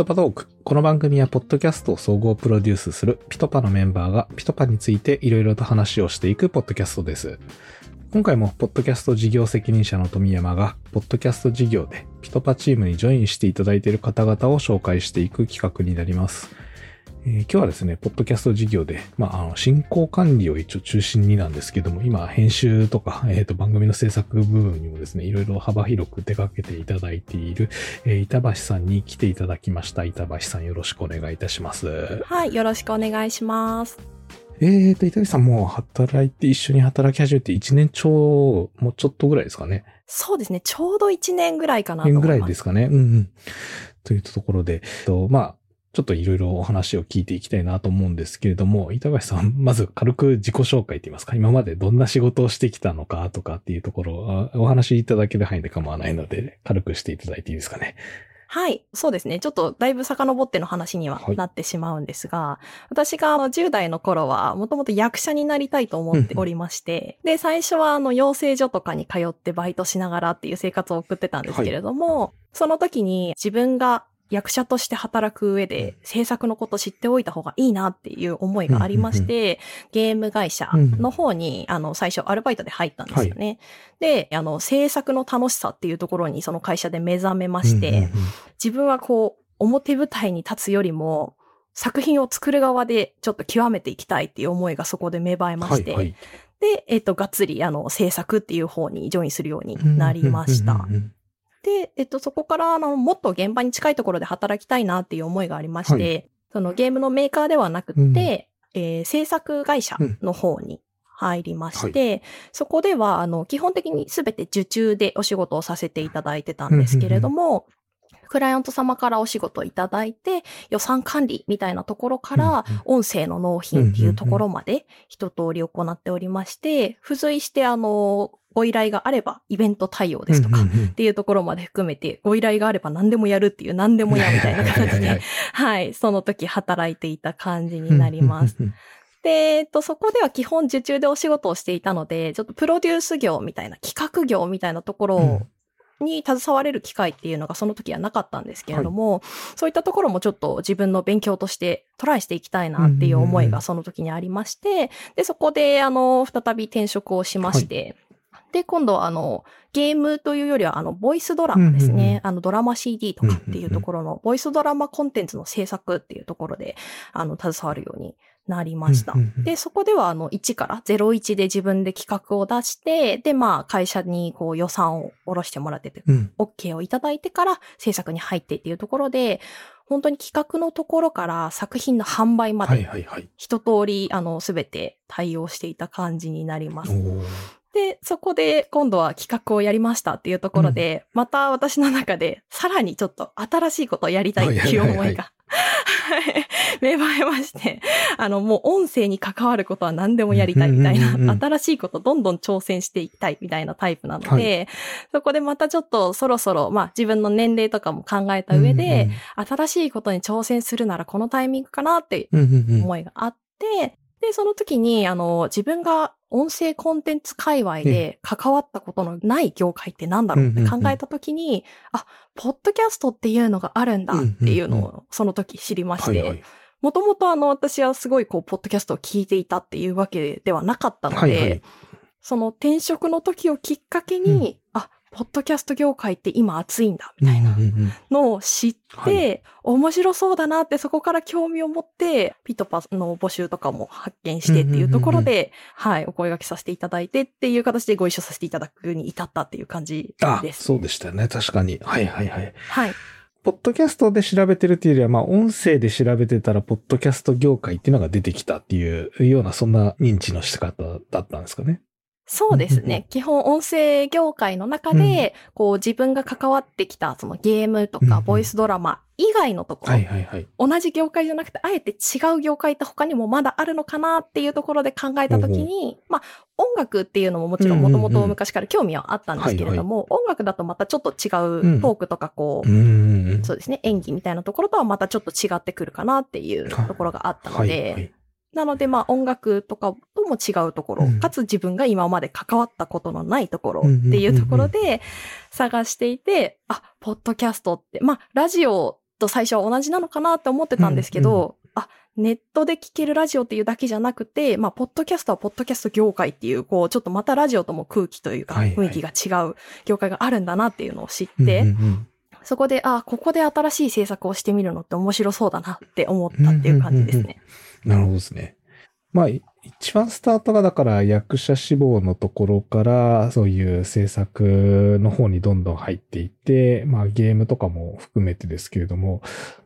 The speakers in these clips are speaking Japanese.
ピトパトーク。この番組はポッドキャストを総合プロデュースするピトパのメンバーがピトパについていろいろと話をしていくポッドキャストです。今回もポッドキャスト事業責任者の富山がポッドキャスト事業でピトパチームにジョインしていただいている方々を紹介していく企画になります。えー今日はですね、ポッドキャスト事業で、まあ、あの、進行管理を一応中心になんですけども、今、編集とか、えっ、と、番組の制作部分にもですね、いろいろ幅広く手掛けていただいている、えー板橋さんに来ていただきました。板橋さんよろしくお願いいたします。はい、よろしくお願いします。えーと、板橋さんもう働いて、一緒に働き始めて1年ちょう、もうちょっとぐらいですかね。そうですね、ちょうど1年ぐらいかなと年ぐ。らいですかね。うんうん。というところで、えっと、まあ、ちょっといろいろお話を聞いていきたいなと思うんですけれども、板橋さん、まず軽く自己紹介って言いますか、今までどんな仕事をしてきたのかとかっていうところお話しいただける範囲で構わないので、軽くしていただいていいですかね？はい、そうですね。ちょっとだいぶ遡っての話にははいなってしまうんですが、私があの10代の頃はもともと役者になりたいと思っておりまして、で、最初はあの養成所とかに通ってバイトしながらっていう生活を送ってたんですけれども、その時に自分が役者として働く上で制作のこと知っておいた方がいいなっていう思いがありまして、ゲーム会社の方に、あの、最初アルバイトで入ったんですよね。で、あの、制作の楽しさっていうところにその会社で目覚めまして、うんうんうん自分はこう、表舞台に立つよりも、作品を作る側でちょっと極めていきたいっていう思いがそこで芽生えまして、はいはい。で、えっ、と、がっつり、あの、制作っていう方にジョインするようになりました。うんうんうんで、えっと、そこから、あの、もっと現場に近いところで働きたいなっていう思いがありまして、はそのゲームのメーカーではなくって、うん。えー制作会社の方に入りまして、そこでは、あの、基本的にすべて受注でお仕事をさせていただいてたんですけれども、クライアント様からお仕事をいただいて、予算管理みたいなところから、音声の納品っていうところまで一通り行っておりまして、付随してあの、ご依頼があればイベント対応ですとか、っていうところまで含めて、ご依頼があれば何でもやるっていう何でもやみたいな形はいはいはいで、はい、その時働いていた感じになります。で、えっと、そこでは基本受注でお仕事をしていたので、ちょっとプロデュース業みたいな企画業みたいなところに携われる機会っていうのがその時はなかったんですけれども、そういったところもちょっと自分の勉強としてトライしていきたいなっていう思いがその時にありまして、で、そこで、あの、再び転職をしまして、で、今度はあの、ゲームというよりは、あの、ボイスドラマですね。うんうんうんあの、ドラマ CD とかっていうところの、ボイスドラマコンテンツの制作っていうところで、あの、携わるようになりました。で、そこでは、あの、1から01で自分で企画を出して、で、まあ、会社にこう予算を下ろしてもらってて、うん。OK をいただいてから制作に入ってっていうところで、本当に企画のところから作品の販売まはいで、はいはい。一通り、あの、すべて対応していた感じになりますで、そこで今度は企画をやりましたっていうところで、また私の中でさらにちょっと新しいことをやりたいっていう思いが、はい芽生えまして、あの、もう音声に関わることは何でもやりたいみたいな、うんうんうんうん新しいことどんどん挑戦していきたいみたいなタイプなので、はい。そこでまたちょっとそろそろ、まあ自分の年齢とかも考えた上で、新しいことに挑戦するならこのタイミングかなってうんうんうんうん。思いがあって、で、その時に、あの、自分が音声コンテンツ界隈で関わったことのない業界ってなんだろうって考えた時に、あ、ポッドキャストっていうのがあるんだっていうのをその時知りまして、もともとあの、私はすごいこう、ポッドキャストを聞いていたっていうわけではなかったので、はいはい。その転職の時をきっかけに、あ、ポッドキャスト業界って今熱いんだ、みたいなのを知って、はい面白そうだなってそこから興味を持って、ピトパの募集とかも発見してっていうところで、はい、お声掛けさせていただいてっていう形でご一緒させていただくに至ったっていう感じあで、す。そうでしたよね。確かに。はいはいはい。はい。ポッドキャストで調べてるっていうよりは、まあ、音声で調べてたら、ポッドキャスト業界っていうのが出てきたっていうような、そんな認知の仕方だったんですかね。そうですうんうんね。基本音声業界の中で、こう自分が関わってきたそのゲームとうんうんかボイスドラマ以外のところ、はいはいはい。同じ業界じゃなくて、あえて違う業界って他にもまだあるのかなっていうところで考えたときに、まあ、音楽っていうのももちろんもともと昔から興味はあったんですけれども、音楽だとまたちょっと違うんうトークとかこう、うんうんうん。そうですね、演技みたいなところとはまたちょっと違ってくるかなっていうところがあったので、はいはい。なのでまあ音楽とかとも違うところ、うん。かつ自分が今まで関わったことのないところっていうところで探していて、あ、ポッドキャストって、まあラジオと最初は同じなのかなって思ってたんですけど、あ、ネットで聞けるラジオっていうだけじゃなくて、まあ、ポッドキャストはポッドキャスト業界っていう、こう、ちょっとまたラジオとも空気というか、雰囲気が違う業界があるんだなっていうのを知って、うんうんそこで、ああ、ここで新しい制作をしてみるのって面白そうだなって思ったっていう感じですね。なるほどですね。まあ、一番スタートがだから役者志望のところからそういう制作の方にどんどん入っていって、まあゲームとかも含めてですけれども、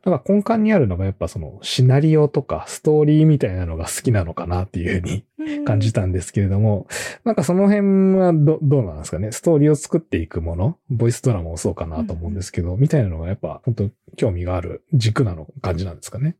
なんか根幹にあるのがやっぱそのシナリオとかストーリーみたいなのが好きなのかなっていうふうにうん感じたんですけれども、なんかその辺はど、どうなんですかね？ストーリーを作っていくもの、ボイスドラマもそうかなと思うんですけど、みたいなのがやっぱ本当興味がある軸なの感じなんですかね？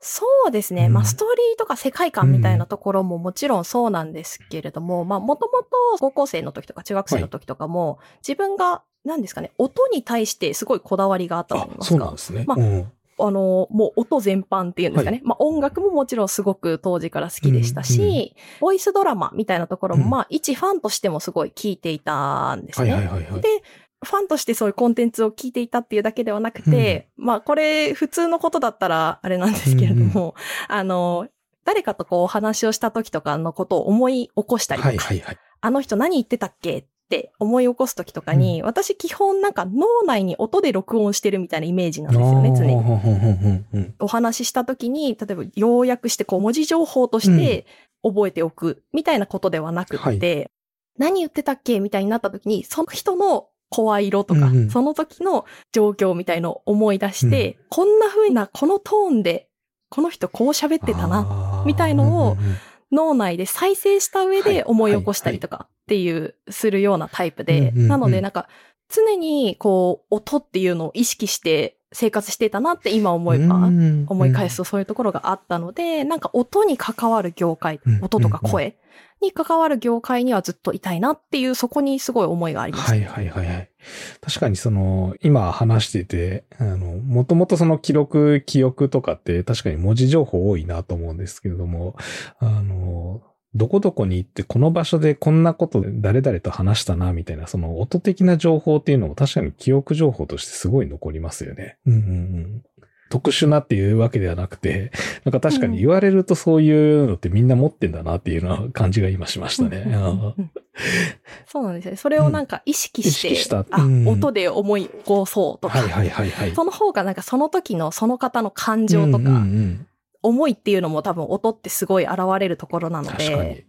そうですね。うんまあ、ストーリーとか世界観みたいなところももちろんそうなんですけれども、まあ、もともと高校生の時とか中学生の時とかも、自分が、何ですかね、音に対してすごいこだわりがあったとあ思い、ますかそうなんで。すね。まあうんあの、もう音全般っていうんですかね。まあ音楽ももちろんすごく当時から好きでしたし、うんうんボイスドラマみたいなところも、うんまあ一ファンとしてもすごい聞いていたんですはいね。はいはいはい。でファンとしてそういうコンテンツを聞いていたっていうだけではなくて、まあこれ普通のことだったらあれなんですけれども、あの、誰かとこうお話をした時とかのことを思い起こしたりとか、はいはいはい。あの人何言ってたっけって思い起こす時とかに、私基本なんか脳内に音で録音してるみたいなイメージなんですよね、常に。お話しした時に、例えば要約してこう文字情報として覚えておくみたいなことではなくって、何言ってたっけみたいになった時に、その人の声色とか、うんうん。その時の状況みたいのを思い出して、こんな風なこのトーンで、この人こう喋ってたな、みたいのをうんうんうん。脳内で再生した上はい。で思い起こしたりとかっていう、するようなタイプで、うんうんうん。なのでなんか、常にこう、音っていうのを意識して生活してたなって今思えば、うん思い返すとそういうところがあったので、なんか音に関わる業界うん、音とか声に関わる業界にはずっといたいなっていう、そこにすごい思いがありました。はいはいはいはい。確かにその、今話してて、あの、もともとその記録、記憶とかって確かに文字情報多いなと思うんですけれども、あの、どこどこに行ってこの場所でこんなこと誰々と話したなみたいなその音的な情報っていうのも確かに記憶情報としてすごい残りますよね。うんうんうん。特殊なっていうわけではなくて、なんか確かに言われるとそういうのってみんな持ってんだなっていうような感じが今しましたね。うんうんうんうん そうなんですよね。それをなんか意識して、意識したあ、うん音で思い起こそうとか、はいはいはいはい。その方がなんかその時のその方の感情とか、うんうんうん思いっていうのも多分音ってすごい現れるところなので、。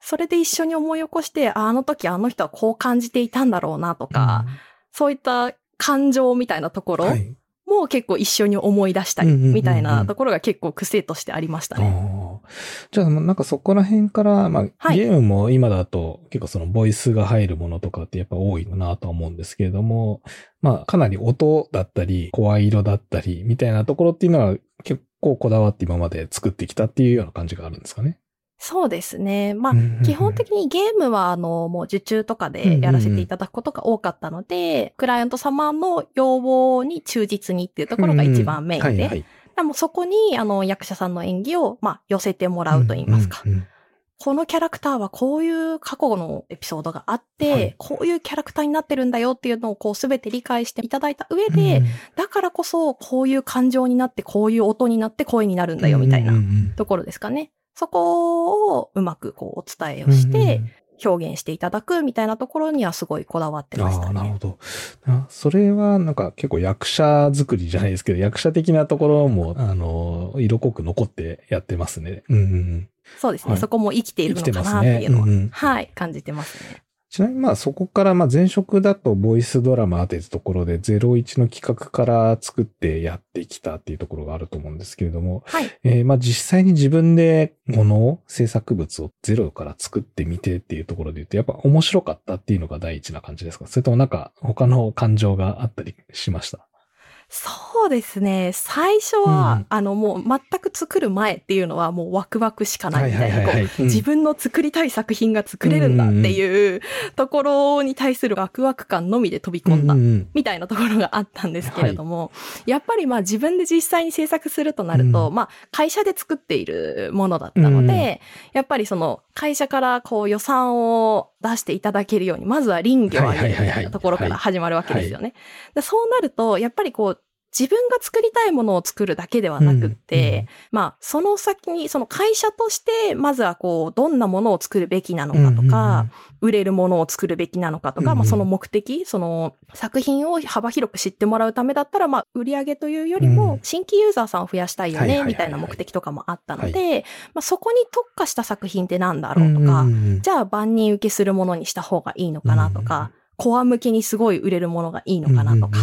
それで一緒に思い起こして、ああの時あの人はこう感じていたんだろうなとか、そういった感情みたいなところはい。も結構一緒に思い出したり、みたいなところが結構癖としてありましたね。じゃあ、なんかそこら辺から、まあ、はいゲームも今だと結構そのボイスが入るものとかってやっぱ多いなとは思うんですけれども、まあ、かなり音だったり、声色だったり、みたいなところっていうのは結構こだわって今まで作ってきたっていうような感じがあるんですかね。そうですね。まあ、基本的にゲームは、あの、もう受注とかでやらせていただくことが多かったので、クライアント様の要望に忠実にっていうところが一番メインで、うんはいはい。でもそこに、あの、役者さんの演技を、まあ、寄せてもらうと言いますか。このキャラクターはこういう過去のエピソードがあって、はいこういうキャラクターになってるんだよっていうのをこうすべて理解していただいた上で、うんだからこそこういう感情になってこういう音になって声になるんだよみたいなところですかね。そこをうまくこうお伝えをして表現していただくみたいなところにはすごいこだわってましああ、たね。なるほど。あそれはなんか結構役者作りじゃないですけど、役者的なところも、あの、色濃く残ってやってますね。うんうんうん。そうですね、はいそこも生きているのかなっていうのは、ねうんうんはい、感じてますね。ちなみにまあそこからまあ前職だとボイスドラマ当てたところで01の企画から作ってやってきたっていうところがあると思うんですけれども、はい。えーまあ実際に自分でものを制作物をゼロから作ってみてっていうところで言うとやっぱ面白かったっていうのが第一な感じですか？それともなんか他の感情があったりしました？そうですね。最初は、うんあの、もう全く作る前っていうのはもうワクワクしかないみたいな、こうい。うん自分の作りたい作品が作れるんだっていうところに対するワクワク感のみで飛び込んだう。んみたいなところがあったんですけれども、やっぱりまあ自分で実際に制作するとなると、うんまあ会社で作っているものだったので、うんやっぱりその会社からこう予算を出していただけるように、まずは臨機を上げるみたいなところから始まるわけですよね。でそうなると、やっぱりこう、自分が作りたいものを作るだけではなくって、うんまあ、その先に、その会社として、まずはこう、どんなものを作るべきなのかとか、売れるものを作るべきなのかとか、まあその目的、その作品を幅広く知ってもらうためだったら、まあ売り上げというよりうん。も新規ユーザーさんを増やしたいよね、みたいな目的とかもあったのはで、まあそこに特化した作品ってなんだろうとか、じゃあ万人受けするものにした方がいいのかなとか、コア向けにすごい売れるものがいいのかなとか、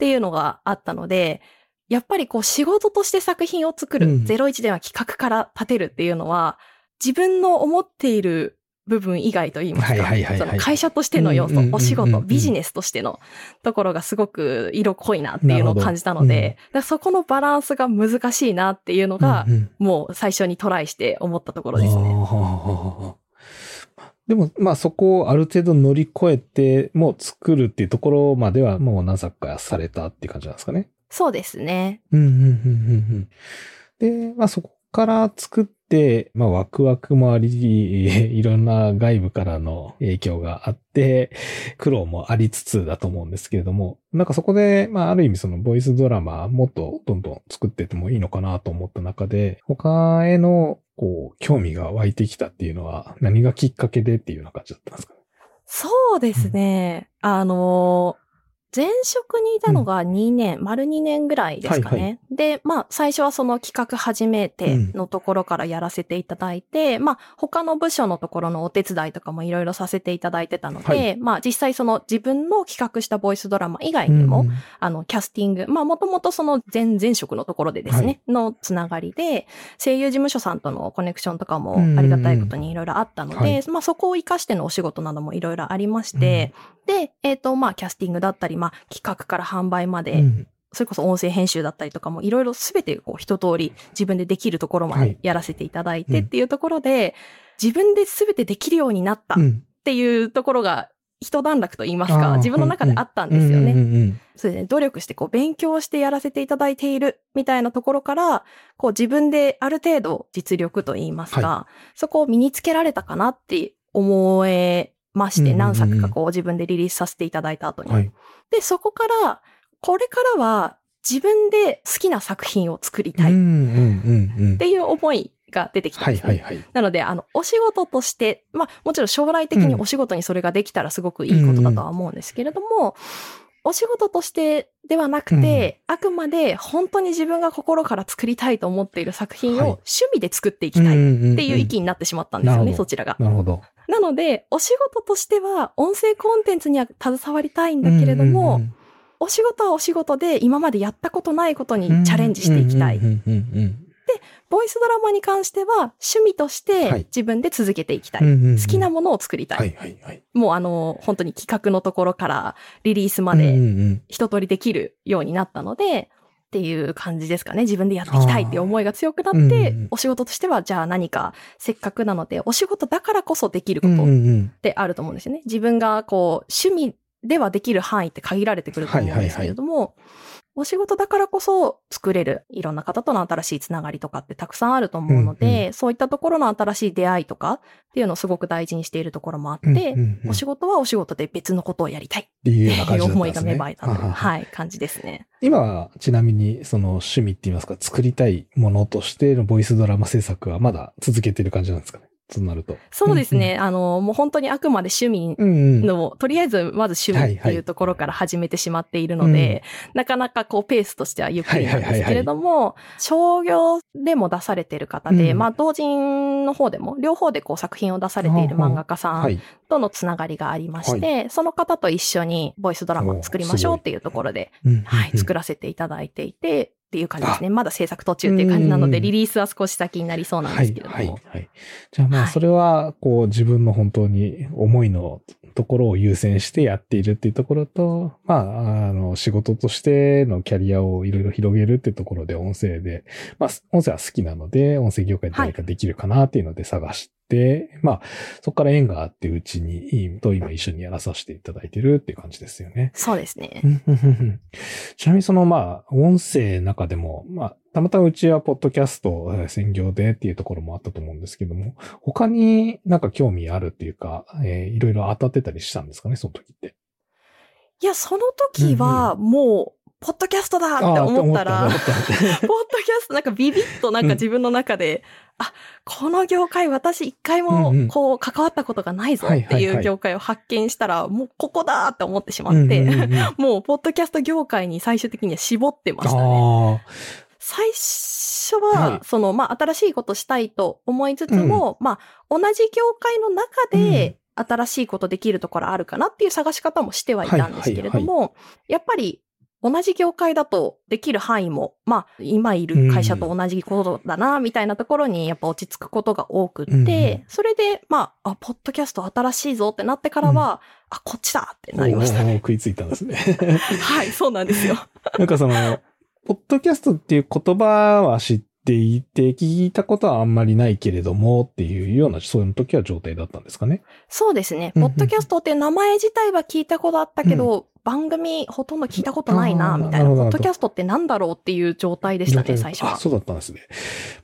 っていうのがあったので、やっぱりこう仕事として作品を作る、うん。01では企画から立てるっていうのは、自分の思っている部分以外といいますか、はいはいはいはい。会社としての要素うんうんうんうん、お仕事、ビジネスとしてのところがすごく色濃いなっていうのを感じたので、だからそこのバランスが難しいなっていうのが、うんうん。もう最初にトライして思ったところですね。でも、まあそこをある程度乗り越えて、もう作るっていうところまではもう何作かされたっていう感じなんですかね。そうですね。うん、うん、うん、うんうん。で、まあそこから作って、まあワクワクもあり、いろんな外部からの影響があって、苦労もありつつだと思うんですけれども、なんかそこで、まあある意味そのボイスドラマもっとどんどん作っててもいいのかなと思った中で、他へのこう興味が湧いてきたっていうのは何がきっかけでっていうような感じだったんですか。そうですね。あの、前職にいたのが2年、丸2年ぐらいですかね。はいはで、まあ、最初はその企画初めてのところからやらせていただいて、まあ、他の部署のところのお手伝いとかもいろいろさせていただいてたので、はい。まあ、実際その自分の企画したボイスドラマ以外にも、うんあの、キャスティング、まあ、もともとその前々職のところでですね、のつながりで、声優事務所さんとのコネクションとかもありがたいことにいろいろあったので、はい。まあ、そこを活かしてのお仕事などもいろいろありまして、で、えっ、と、まあ、キャスティングだったり、まあ、企画から販売まで、うん。それこそ音声編集だったりとかもいろいろすべてこう一通り自分でできるところまはい。でやらせていただいうん。てっていうところで、自分で全てできるようになったっうん。ていうところが一段落と言いますか、自分の中であったんですよね。うんうんうんそれで、ね、努力してこう勉強してやらせていただいているみたいなところから、こう自分である程度実力と言いますか、そこを身につけられたかなって思えまして、うんうんうん何作かこう自分でリリースさせていただいた後に。はい。で、そこから、これからは自分で好きな作品を作りたいっうんうんうんうんていう思いが出てきたんですね。はいはいはい。なので、あの、お仕事として、まあ、もちろん将来的にお仕事にそれができたらすごくいいことだとは思うんですけれども、お仕事としてではなくて、あくまで本当に自分が心から作りたいと思っている作品をはい趣味で作っていきたいっっていう域になってしまったんですよね、なるほどそちらが。なるほど。なので、お仕事としては音声コンテンツには携わりたいんだけれども、うんお仕事はお仕事で今までやったことないことにうんうんチャレンジしていきたい。うんうんうんボイスドラマに関しては趣味としはいて自分で続けていきたい。うんうんうん好きなものを作りたい。はいはいはい。もうあの、本当に企画のところからリリースまうんでうん一通りできるようになったので、っていう感じですかね。自分でやっていきたいっていう思いが強くなって、お仕事としてはじゃあ何かせっかくなので、お仕事だからこそできるうんことってあると思うんですよね。自分がこう、趣味ではできる範囲って限られてくると思うんですけれども、お仕事だからこそ作れるいろんな方との新しいつながりとかってたくさんあると思うので、うんそういったところの新しい出会いとかっていうのをすごく大事にしているところもあって、うんうんうんお仕事はお仕事で別のことをやりたいっっていう思いが。芽生えたとはい、感じですね。今はちなみにその趣味って言いますか作りたいものとしてのボイスドラマ制作はまだ続けてる感じなんですかね。そうなると。そうですね。あの、もう本当にあくまで趣味うんうん。の、とりあえずまず趣味ってはいはいいうところから始めてしまっているので、なかなかこうペースとしてはゆっくりなんですけれども、商業でも出されている方で、うんまあ同人の方でも、両方でこう作品を出されている漫画家さんはい。とのつながりがありまして、その方と一緒にボイスドラマを作りましょうっていうところで、はい、作ららせていただいていて、っていう感じですね。まだ制作途中っていう感じなので、うんリリースは少し先になりそうなんですけれども。はい、はい、はい。じゃあまあ、はいそれは、こう、自分の本当に思いのところを優先してやっているっていうところと、まあ、あの、仕事としてのキャリアをいろいろ広げるっていうところで音声で、まあ、音声は好きなので、音声業界で何かできるかなっていうので探して、まあ、そこから縁があってうちに、と今一緒にやらさせていただいてるっていう感じですよね。そうですね。ちなみにそのまあ、音声の中でも、まあ、たまたまうちはポッドキャストえー専業でっていうところもあったと思うんですけども、他になんか興味あるっていうか、えーいろいろ当たってたりしたんですかね、その時って。いや、その時はもう、ポッドキャストだって思ったら、ポッドキャストなんかビビッとなんか自分の中で、あ、この業界私一回もうんうん。こう関わったことがないぞってはいう業界を発見したら、もうここだって思ってしまって、うんうんうんうん。もうポッドキャスト業界に最終的には絞ってましたね。あ最初は、はい。その、まあ、新しいことしたいと思いつつも、まあ、同じ業界の中で、新しいことできるところあるかなっていう探し方もしてはいたんですけれども、やっぱり、同じ業界だとできる範囲も、まあ、今いる会社と同じことだな、みたいなところにやっぱ落ち着くことが多くって、うんうんそれで、まあ、あ、ポッドキャスト新しいぞってなってからは、あ、こっちだってなりましたね。食いついたんですね。はい、そうなんですよ。なんかその、ポッドキャストっていう言葉は知っていて、聞いたことはあんまりないけれどもっていうような、そういう時は状態だったんですかね。そうですね。うんうんポッドキャストって名前自体は聞いたことあったけど、番組ほとんど聞いたことないな、みたいな。ポッドキャストってなんだろうっていう状態でしたね、最初あ、は。そうだったんですね。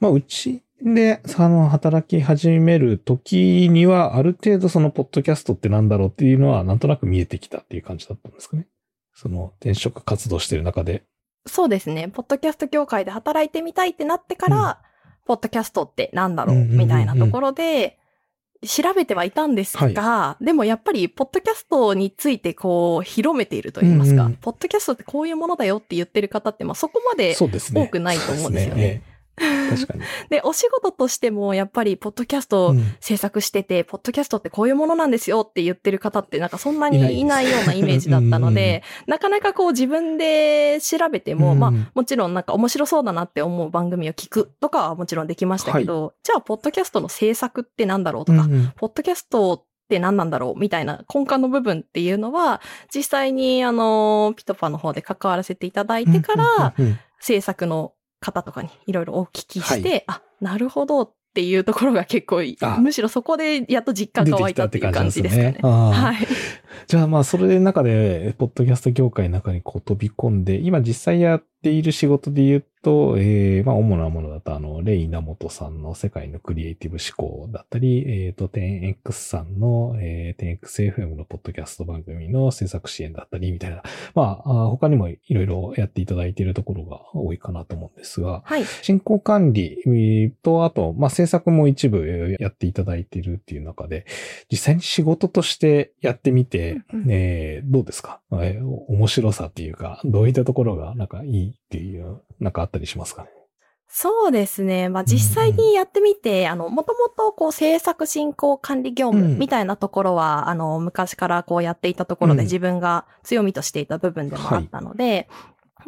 まあ、うちで、あの、働き始める時には、ある程度その、ポッドキャストってなんだろうっていうのは、なんとなく見えてきたっていう感じだったんですかね。その、転職活動してる中で。そうですね。ポッドキャスト業界で働いてみたいってなってから、ポッドキャストってなんだろう、うんうんうんうんみたいなところで、調べてはいたんですが、でもやっぱり、ポッドキャストについてこう、広めていると言いますか、うんうんポッドキャストってこういうものだよって言ってる方って、まあそこまで。多くないと思うんですよね。確かに。で、お仕事としても、やっぱり、ポッドキャストをうん。制作してて、ポッドキャストってこういうものなんですよって言ってる方って、なんかそんなにいないようなイメージだったのうんうんで、なかなかこう自分で調べても、うんまあ、もちろんなんか面白そうだなって思う番組を聞くとかはもちろんできましたけど、じゃあ、ポッドキャストの制作ってなんだろうとか、うんうん。ポッドキャストって何なんだろうみたいな根幹の部分っていうのは、実際にあの、ピトパの方で関わらせていただいてから、うんうんうん。制作の方とかにいろいろお聞きして、あ、なるほどっていうところが結構いい。あ。むしろそこでやっと実感が湧いたっていう感じですかね。ね。はい。じゃあまあ、それの中で、ポッドキャスト業界の中にこう飛び込んで、今実際やっている仕事で言うと、えー、まあ、主なものだと、あの、レイ稲本さんの世界のクリエイティブ思考だったり、えっ、と、10X さんの、えー、10XFM のポッドキャスト番組の制作支援だったり、みたいな。まあ、あ他にもいろいろやっていただいているところが多いかなと思うんですが、はい。進行管理えーと、あと、まあ、制作も一部えーやっていただいているっていう中で、実際に仕事としてやってみて、うんうんえーどうですか、えー面白さっていうか、どういったところがなんかいいっていう、なんかあったりしますかね？そうですね。まあ実際にやってみて、あの、もともとこう制作進行管理業務うんみたいなところは、あの、昔からこうやっていたところうんで自分が強みとしていた部分でもあったので、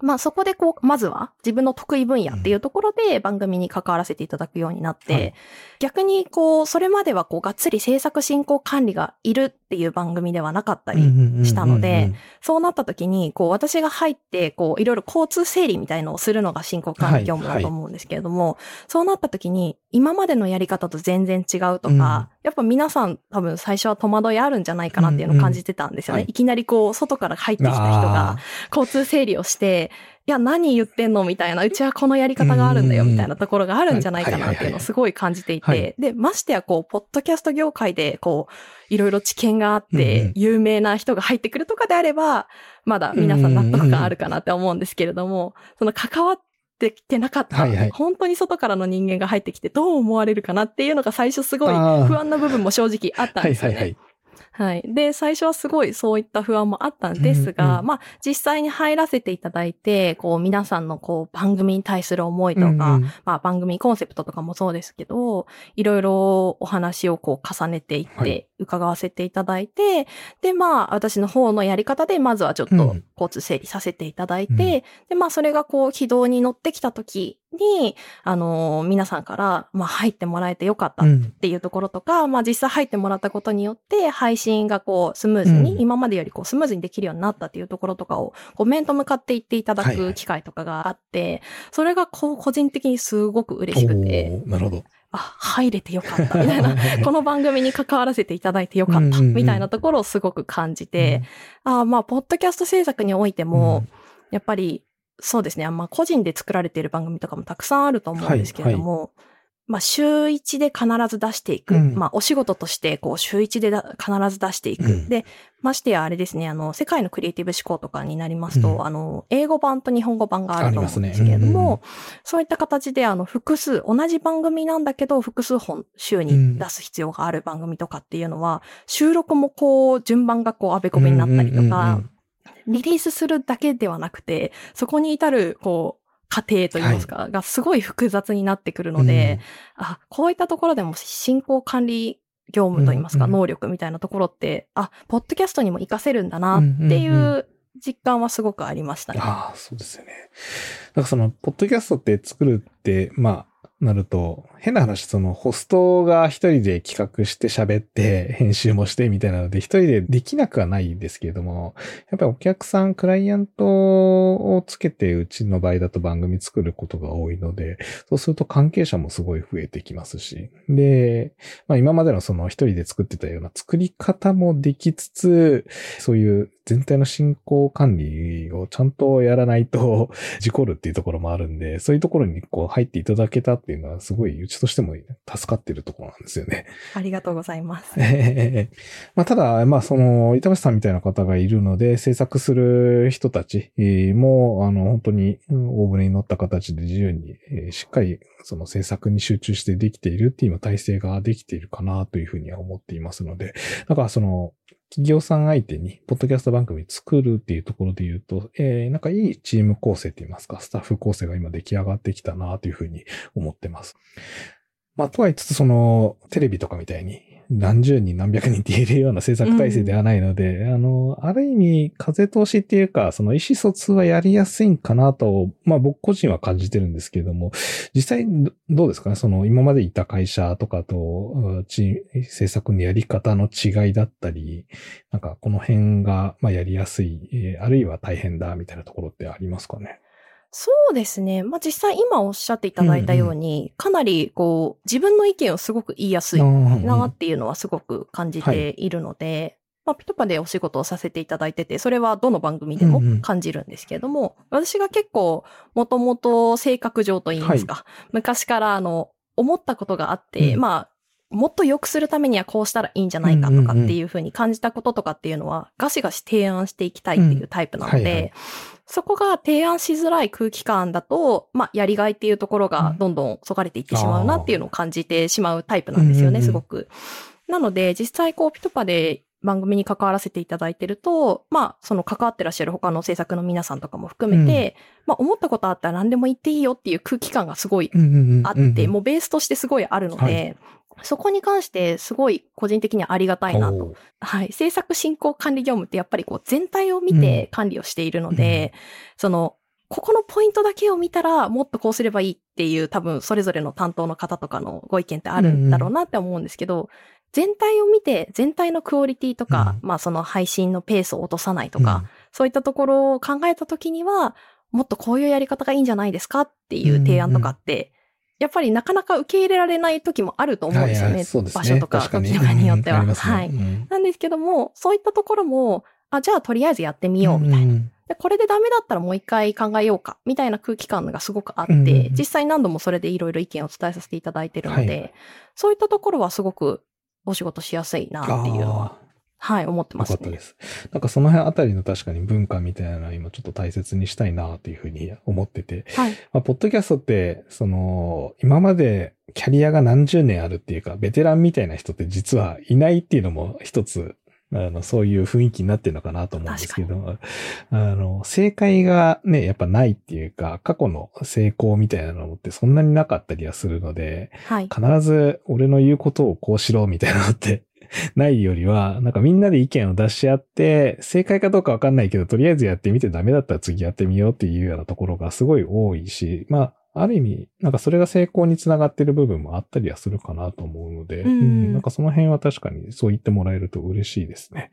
まあそこでこう、まずは自分の得意分野っていうところで番組に関わらせていただくようになって、はい。逆にこう、それまではこう、がっつり制作進行管理がいるっていう番組ではなかったり、したのでそうなった時に、こう、私が入って、こう、いろいろ交通整理みたいのをするのが進行管理業務だと思うんですけれども、そうなった時に、今までのやり方と全然違うとか、うんやっぱ皆さん多分最初は戸惑いあるんじゃないかなっていうのを感じてたんですよね。うん。うんはい。いきなりこう、外から入ってきた人があ交通整理をして、いや、何言ってんのみたいな、うちはこのやり方があるんだよ、うんみたいなところがあるんじゃないかなっていうのをすごい感じていはい。て、で、ましてやこう、ポッドキャスト業界で、こう、いろいろ知見があって、有名な人が入ってくるとかであれば、まだ皆さん納得感あるかなって思うんですけれども、その関わってきてなかった、はいはい本当に外からの人間が入ってきてどう思われるかなっていうのが最初すごい不安な部分も正直あったんはいですよね。はいはい。はい。で、最初はすごいそういった不安もあったんですが、うんうんまあ、実際に入らせていただいて、こう、皆さんのこう、番組に対する思いとか、うんうんまあ、番組コンセプトとかもそうですけど、いろいろお話をこう、重ねていっはいて、伺わせていただいて、で、まあ、私の方のやり方で、まずはちょっとうん。交通整理させていただいて、うん。で、まあ、それがこう、軌道に乗ってきた時に、あの皆さんから、まあ、入ってもらえてよかったうん。っていうところとか、まあ実際入ってもらったことによって配信がこうスムーズに、うん。今までよりこうスムーズにできるようになったっていうところとかをこう面と向かって言っていただはいはい。く機会とかがあって、それがこう個人的にすごく嬉しくて、なるほど。あ、入れてよかった。みたいな、この番組に関わらせていただいてよかった。みたいなところをすごく感じて、あまあ、ポッドキャスト制作においても、やっぱり、そうですね。まあ、個人で作られている番組とかもたくさんあると思うんですけれども、まあ、週1で必ず出していく。うん。まあ、お仕事として、こう、週1でだ必ず出していく。うん。で、ましてや、あれですね、あの、世界のクリエイティブ思考とかになりますと、うん。あの、英語版と日本語版があると思うんですけれどありますね。そういった形で、あの、複数、同じ番組なんだけど、複数本週に出す必要がある番組とかっていうのは、収録もこう、順番がこう、あべこべになったりとか、リリースするだけではなくて、そこに至る、こう、過程といいますか、がすごい複雑になってくるので、あ、こういったところでも進行管理業務といいますか、うんうん能力みたいなところって、あ、ポッドキャストにも活かせるんだなっていうんうんう実感はすごくありましたね。ああ、そうですよね。なんかその、ポッドキャストって作るって、まあ、なると、変な話、その、ホストが一人で企画して喋って、編集もしてみたいなので、一人でできなくはないんですけれども、やっぱりお客さん、クライアントをつけて、うちの場合だと番組作ることが多いので、そうすると関係者もすごい増えてきますし、で、まあ今までのその一人で作ってたような作り方もできつつ、そういう全体の進行管理をちゃんとやらないと 事故るっていうところもあるんで、そういうところにこう入っていただけたっていうのはすごいうちとしても助かってるところなんですよね。ありがとうございます。え えまあ、ただ、まあ、その、板橋さんみたいな方がいるので、制作する人たちえーも、あの、本当にうん大船に乗った形で自由に、えーしっかり、その制作に集中してできているっていう今体制ができているかなというふうには思っていますので、だからその、企業さん相手に、ポッドキャスト番組作るっていうところで言うと、えーなんかいいチーム構成って言いますか、スタッフ構成が今出来上がってきたなというふうに思ってます。まあ、とはいつつ、その、テレビとかみたいに、何十人何百人って言えるような制作体制ではないので、あの、ある意味、風通しっていうか、その意思疎通はやりやすいんかなと、まあ僕個人は感じてるんですけれども、実際どどうですかね？その今までいた会社とかと、うんチ制作のやり方の違いだったり、なんかこの辺が、まあやりやすい、えーあるいは大変だみたいなところってありますかね？そうですね。まあ、実際今おっしゃっていただいたように、かなりこう、自分の意見をすごく言いやすいなっていうのはすごく感じているので、まあ、ピトパでお仕事をさせていただいてて、それはどの番組でもうんうん。感じるんですけれども、私が結構、もともと性格上と言いますか、昔からあの、思ったことがあって、うん。まあ、もっと良くするためにはこうしたらいいんじゃないかとかっていうふうに感じたこととかっていうのは、ガシガシ提案していきたいっていうタイプなので、うんはいはいそこが提案しづらい空気感だと、まあ、やりがいっていうところがどんどんそがれていってしまうなっていうのを感じてしまうタイプなんですよね、うんうんうん。すごく。なので、実際こう、ピトパで番組に関わらせていただいてると、まあ、その関わってらっしゃる他の制作の皆さんとかも含めて、まあ、思ったことあったら何でも言っていいよっていう空気感がすごいあって、もうベースとしてすごいあるので、はいそこに関してすごい個人的にはありがたいなと。はい。制作進行管理業務ってやっぱりこう全体を見て管理をしているので、その、ここのポイントだけを見たらもっとこうすればいいっていう多分それぞれの担当の方とかのご意見ってあるんだろうなって思うんですけど、全体を見て全体のクオリティとか、まあその配信のペースを落とさないとか、そういったところを考えたときには、もっとこういうやり方がいいんじゃないですかっていう提案とかって、やっぱりなかなか受け入れられない時もあると思うんですよね。はいはいそうですね場所とか時とかによっては。うんはい。うんなんですけども、そういったところも、あ、じゃあとりあえずやってみようみたいな。んでこれでダメだったらもう一回考えようか、みたいな空気感がすごくあって、うん実際何度もそれでいろいろ意見を伝えさせていただいてるので、はいそういったところはすごくお仕事しやすいなっていうのは、はい、思ってますね。よかったです。なんかその辺あたりの確かに文化みたいなのは今ちょっと大切にしたいなというふうに思ってて。はい。まあ、ポッドキャストって、その、今までキャリアが何十年あるっていうか、ベテランみたいな人って実はいないっていうのも一つ、あの、そういう雰囲気になってるのかなと思うんですけど、あの、正解がね、やっぱないっていうか、過去の成功みたいなのってそんなになかったりはするので、はい。必ず俺の言うことをこうしろみたいなのって ないよりは、なんかみんなで意見を出し合って、正解かどうかわかんないけど、とりあえずやってみてダメだったら次やってみようっていうようなところがすごい多いし、まあ、ある意味、なんかそれが成功につながってる部分もあったりはするかなと思うので、うんなんかその辺は確かにそう言ってもらえると嬉しいですね。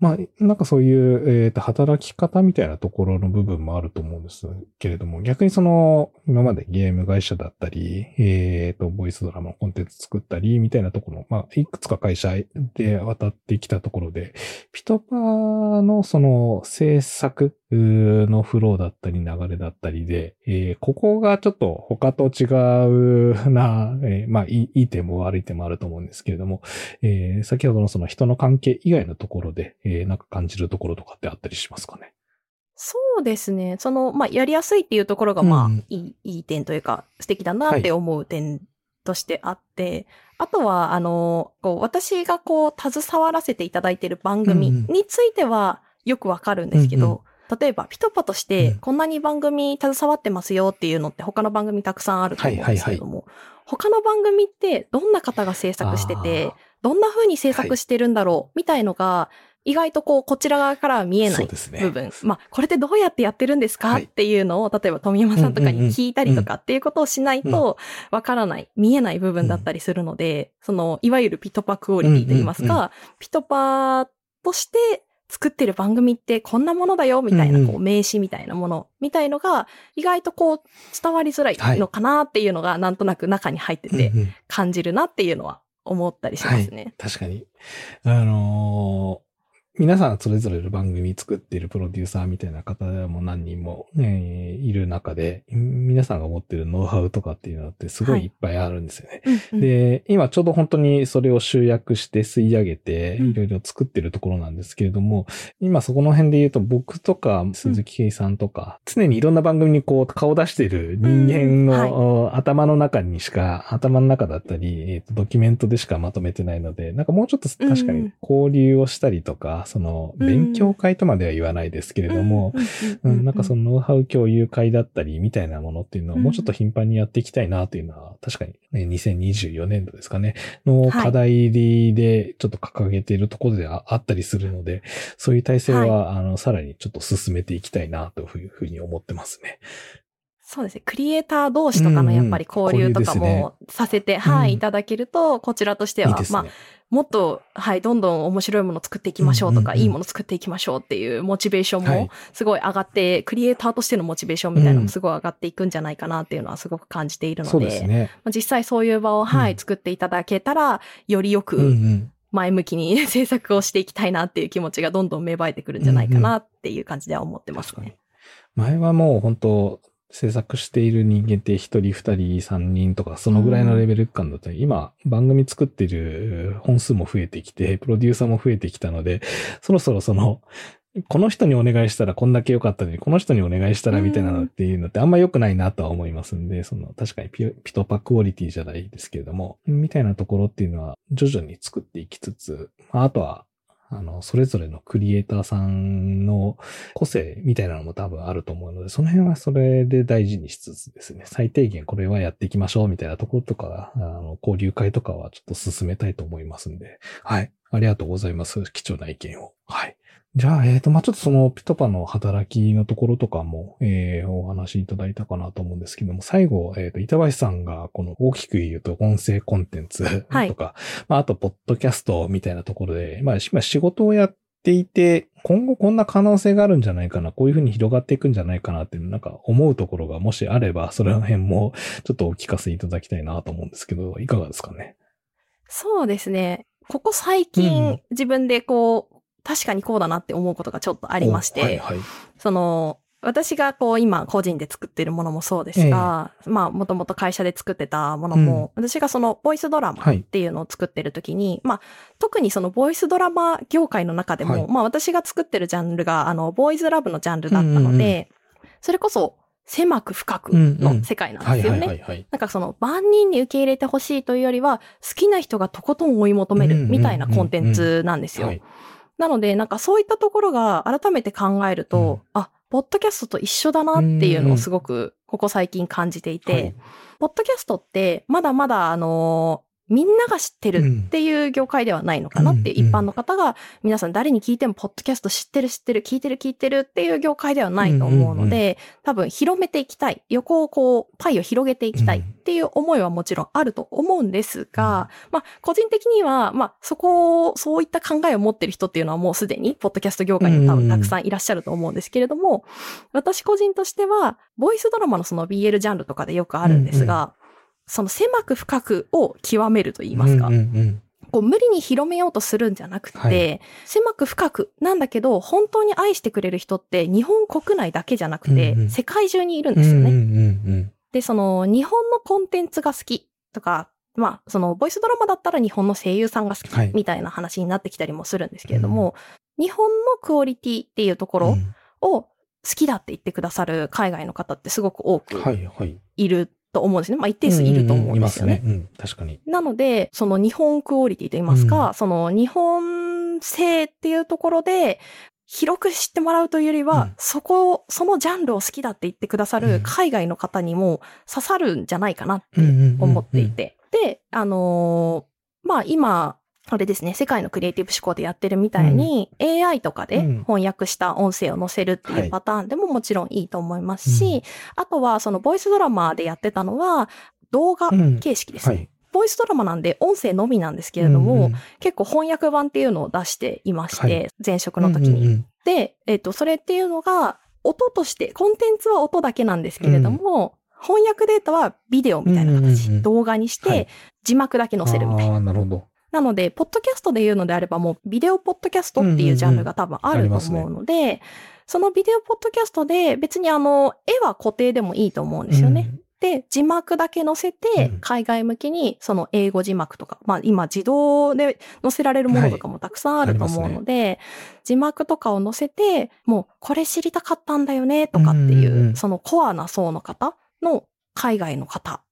まあ、なんかそういう、えっ、と、働き方みたいなところの部分もあると思うんですけれども、逆にその、今までゲーム会社だったり、えっ、と、ボイスドラマのコンテンツ作ったり、みたいなところ、まあ、いくつか会社で渡ってきたところで、ピトパのその制作のフローだったり流れだったりで、えー、ここがちょっと他と違うな、えー、まあいい点も悪い点もあると思うんですけれども、えー、先ほどのその人の関係以外のところで、えー、なんか感じるところとかってあったりしますかね？そうですね。その、まあ、やりやすいっていうところが、まあ、うん、いい、いい点というか、素敵だなって思う点としてあって、はい、あとは、あの、こう、私がこう、携わらせていただいている番組については、よくわかるんですけど、うんうん例えば、ピトパとして、こんなに番組携わってますよっていうのって他の番組たくさんあると思うんですけども、他の番組ってどんな方が制作してて、どんな風に制作してるんだろうみたいのが、意外とこう、こちら側からは見えない部分。ね、まあ、これってどうやってやってるんですか、はい、っていうのを、例えば富山さんとかに聞いたりとかっていうことをしないと、わからない、見えない部分だったりするので、その、いわゆるピトパクオリティといいますか、ピトパとして作ってる番組ってこんなものだよ、みたいな、こう、名詞みたいなもの、みたいのが、意外とこう、伝わりづらいのかなっていうのが、なんとなく中に入ってて、感じるなっていうのは思ったりしますね。はい、確かに。あのー皆さんそれぞれの番組作っているプロデューサーみたいな方も何人も、えー、いる中で、皆さんが持っているノウハウとかっていうのってすごいい。っぱいあるんですよね。はい、で、今ちょうど本当にそれを集約して吸い上げて、いろいろ作ってるところなんですけれども、うん、今そこの辺で言うと僕とか鈴木圭さんとか、常にいろんな番組にこう顔出している人間の、はい、頭の中にしか、頭の中だったり、えーと、ドキュメントでしかまとめてないので、なんかもうちょっと確かに交流をしたりとか、その、勉強会とまでは言わないですけれども、なんかそのノウハウ共有会だったりみたいなものっていうのをもうちょっと頻繁にやっていきたいなというのは、確かにね、2024年度ですかね、の課題でちょっと掲げているところではあったりするので、そういう体制は、あの、さらにちょっと進めていきたいなというふうに思ってますね。そうですね。クリエイター同士とかのやっぱり交流とかもさせて、うん。うんね、はい、いただけると、こちらとしては、いいね、まあ、もっと、はい、どんどん面白いもの作っていきましょうとか、いいもの作っていきましょうっていうモチベーションもすごい上がって、はい、クリエイターとしてのモチベーションみたいなのもすごい上がっていくんじゃないかなっていうのはすごく感じているので、ですね、実際そういう場を、はい、作っていただけたら、よりよく、前向きに 制作をしていきたいなっていう気持ちがどんどん芽生えてくるんじゃないかなっていう感じでは思ってますね。前はもう本当制作している人間って一人、二人、三人とか、そのぐらいのレベル感だった。り、うん、今、番組作ってる本数も増えてきて、プロデューサーも増えてきたので、そろそろその、この人にお願いしたらこんだけ良かったのに、この人にお願いしたらみたいなのっていうのってあんま良くないなとは思いますんで、その確かにピピトパクオリティじゃないですけれども、みたいなところっていうのは徐々に作っていきつつ、あとはあの、それぞれのクリエイターさんの個性みたいなのも多分あると思うので、その辺はそれで大事にしつつですね、最低限これはやっていきましょうみたいなところとか、あの、交流会とかはちょっと進めたいと思いますんで、はい。ありがとうございます。貴重な意見を。はい。じゃあ、えっ、ー、と、まあ、ちょっとそのピトパの働きのところとかも、えー、お話しいただいたかなと思うんですけども、最後、えっ、ー、と、板橋さんが、この大きく言うと音声コンテンツ とか、はい、まあ、あと、ポッドキャストみたいなところで、まあ、今仕事をやっていて、今後こんな可能性があるんじゃないかな、こういうふうに広がっていくんじゃないかなっていう、なんか思うところがもしあれば、それら辺もちょっとお聞かせいただきたいなと思うんですけど、いかがですかね？そうですね。ここ最近、うん、自分でこう、確かにこうだなって思うことがちょっとありまして、はいはい、その、私がこう今個人で作ってるものもそうですが、えー、まあもともと会社で作ってたものも、うん、私がそのボイスドラマっていうのを作ってる時に、はい、まあ特にそのボイスドラマ業界の中でも、はい、まあ私が作ってるジャンルがあのボーイズラブのジャンルだったので、それこそ狭く深くの世界なんですよね。なんかその万人に受け入れてほしいというよりは好きな人がとことん追い求めるみたいなコンテンツなんですよ。なので、なんかそういったところが改めて考えると、うん、あ、ポッドキャストと一緒だなっていうのをすごくここ最近感じていて、はい、ポッドキャストってまだまだあのみんなが知ってるっていう業界ではないのかなって、一般の方が皆さん誰に聞いてもポッドキャスト知ってる知ってる聞いてる聞いてるっていう業界ではないと思うので、多分広めていきたい。横をこう、パイを広げていきたいっていう思いはもちろんあると思うんですが、まあ個人的には、まあそこを、そういった考えを持ってる人っていうのはもうすでにポッドキャスト業界に多分たくさんいらっしゃると思うんですけれども、私個人としては、ボイスドラマのその BL ジャンルとかでよくあるんですが、その狭く深くを極めると言いますか。うんうんうん。こう無理に広めようとするんじゃなくて、はい。狭く深くなんだけど、本当に愛してくれる人って日本国内だけじゃなくて、うんうん。世界中にいるんですよね。うんうんうんで、その日本のコンテンツが好きとか、まあ、そのボイスドラマだったら日本の声優さんが好きはい。みたいな話になってきたりもするんですけれども、日本のクオリティっていうところうんを好きだって言ってくださる海外の方ってすごく多くはいはい。いると思うんですね。まあ一定数いると思うんですよね。いますね。うん、確かに。なので、その日本クオリティといいますか、うんその日本製っていうところで、広く知ってもらうというよりは、うんそこを、そのジャンルを好きだって言ってくださうんる海外の方にも刺さるんじゃないかなってうんうんうんうん思っていて。で、あのーまあ今、あれですね、世界のクリエイティブ思考でやってるみたいに、AI とかでうん。翻訳した音声を載せるってはい。いうパターンでももちろんいいと思いますし、うん。あとはそのボイスドラマでやってたのは動画うん形式ですね。はい。ボイスドラマなんで音声のみなんですけれども、うんうん結構翻訳版っていうのを出していまして、はい前職の時に。うんうんうんで、えっ、と、それっていうのが、音として、コンテンツは音だけなんですけれども、翻訳データはビデオみたいな形、うんうんうん動画にして、はい。字幕だけ載せるみたいな。ああ、なるほど。なので、ポッドキャストで言うのであれば、もうビデオポッドキャストっていうジャンルが多分あると思うので、そのビデオポッドキャストで別にあの、絵は固定でもいいと思うんですよね。で、字幕だけ載せてうん、海外向けにその英語字幕とか、まあ今自動で載せられるものとかもたくさんあると思うので、字幕とかを載せて、もうこれ知りたかったんだよねとかっていう、うんうんうん。そのコアな層の方の海外の方っ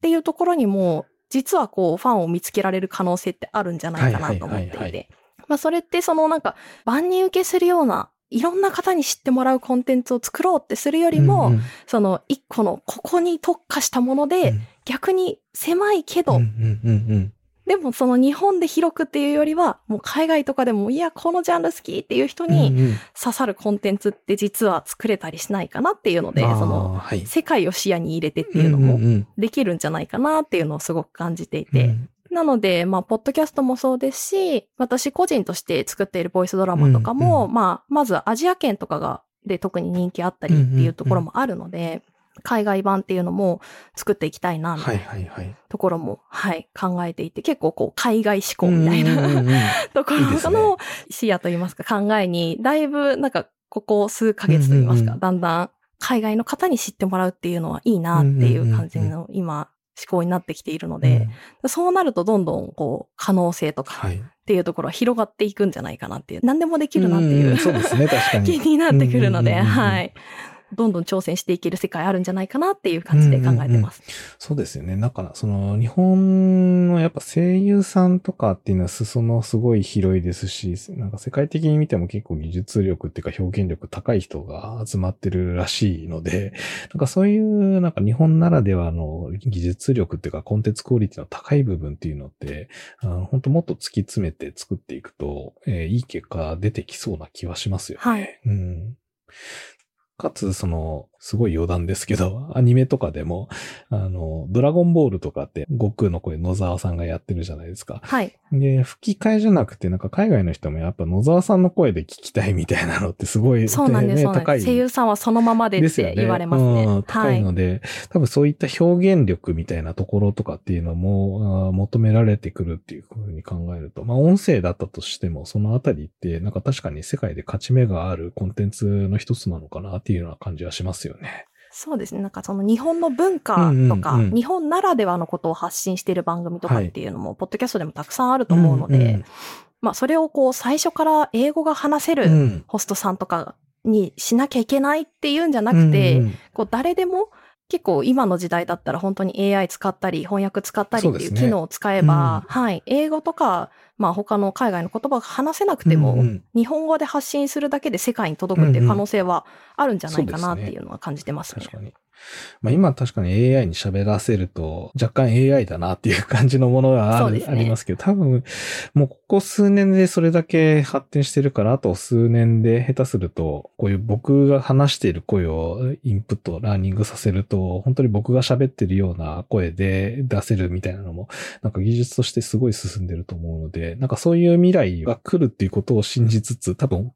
ていうところにも、実はこうファンを見つけられる可能性ってあるんじゃないかなと思っていはいはいはいはて。まあそれってそのなんか万人受けするようないろんな方に知ってもらうコンテンツを作ろうってするよりも、うんうん。その一個のここに特化したもので、うん。逆に狭いけど、うんうんうんうんでもその日本で広くっていうよりは、もう海外とかでも、いや、このジャンル好きっていう人にうんうん。刺さるコンテンツって実は作れたりしないかなっていうので、あーそのはい、世界を視野に入れてっていうのもんんできるんじゃないかなっていうのをすごく感じていうん。て。なので、まあ、ポッドキャストもそうですし、私個人として作っているボイスドラマとかも、うんまあ、まずアジア圏とかが、で特に人気あったりっていうところもあるので、海外版っていうのも作っていきたいな、みたはいいな。ところも、はい、考えていて、結構こう、海外志向みたいな、ところの視野といいますか考えに、だいぶなんかここ数ヶ月といいますか、だんだん海外の方に知ってもらうっていうのはいいなっていう感じの今思考になってきているので、そうなるとどんどんこう可能性とかはい。っていうところは広がっていくんじゃないかなっていう、何でもできるなっていう、んそうですね、確かに。気になってくるので、はい。どんどん挑戦していける世界あるんじゃないかなっていう感じで考えてます。そうですよね。だから、その、日本のやっぱ声優さんとかっていうのは裾野すごい広いですし、なんか世界的に見ても結構技術力っていうか表現力高い人が集まってるらしいので、なんかそういうなんか日本ならではの技術力っていうかコンテンツクオリティの高い部分っていうのって、あの本当もっと突き詰めて作っていくと、えーいい結果出てきそうな気はしますよね。はい。うん。かつ、その、すごい余談ですけど、アニメとかでも、あの、ドラゴンボールとかって、悟空の声野沢さんがやってるじゃないですか。はい。で、吹き替えじゃなくて、なんか海外の人もやっぱ野沢さんの声で聞きたいみたいなのってすごい、そうなんです、ね高い。声優さんはそのままでっ。て言われますね。うん、高いので、多分そういった表現力みたいなところとかっていうのも求められてくるっていうふうに考えると、まあ音声だったとしても、そのあたりってなんか確かに世界で勝ち目があるコンテンツの一つなのかなっていうような感じはしますよね。そうですね。なんかその日本の文化とか、うんうん。うん日本ならではのことを発信している番組とかっていうのも、ポッドキャストでもたくさんあると思うので、まあそれをこう最初から英語が話せるホストさんとかにしなきゃいけないっていうんじゃなくて、うんうん。こう誰でも結構今の時代だったら本当に AI 使ったり翻訳使ったりっていう機能を使えば、はい、英語とか、まあ他の海外の言葉が話せなくても、うんうん日本語で発信するだけで世界に届くっていう可能性はあるんじゃないかなっていうのは感じてますね。確かに。まあ今確かに AI に喋らせると若干 AI だなっていう感じのものがあね。ありますけど、多分もうここ数年でそれだけ発展してるから、あと数年で下手すると、こういう僕が話している声をインプット、ラーニングさせると、本当に僕が喋ってるような声で出せるみたいなのも、なんか技術としてすごい進んでると思うので、なんかそういう未来が来るっていうことを信じつつ、多分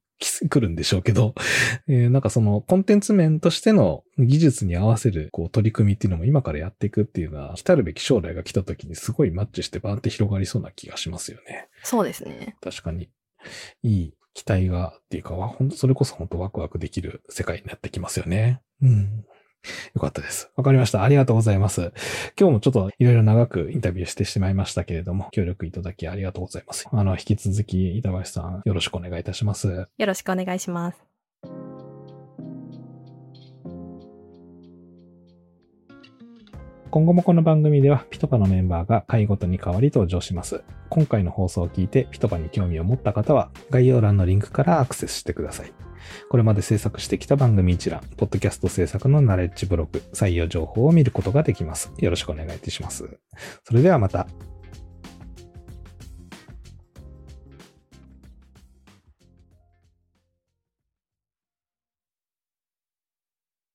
来るんでしょうけど、えー、なんかそのコンテンツ面としての技術に合わせるこう取り組みっていうのも今からやっていくっていうのは、来たるべき将来が来た時にすごいマッチしてバーンって広がりそうな気がしますよね。そうですね。確かに。いい期待がっていうか、それこそ本当ワクワクできる世界になってきますよね。うん。よかったです。わかりました。ありがとうございます。今日もちょっといろいろ長くインタビューしてしまいましたけれども、協力いただきありがとうございます。あの、引き続き、板橋さん、よろしくお願いいたします。よろしくお願いします。今後もこの番組ではピトパのメンバーが回ごとに代わり登場します。今回の放送を聞いてピトパに興味を持った方は概要欄のリンクからアクセスしてください。これまで制作してきた番組一覧、ポッドキャスト制作のナレッジブログ、採用情報を見ることができます。よろしくお願いいたします。それではまた。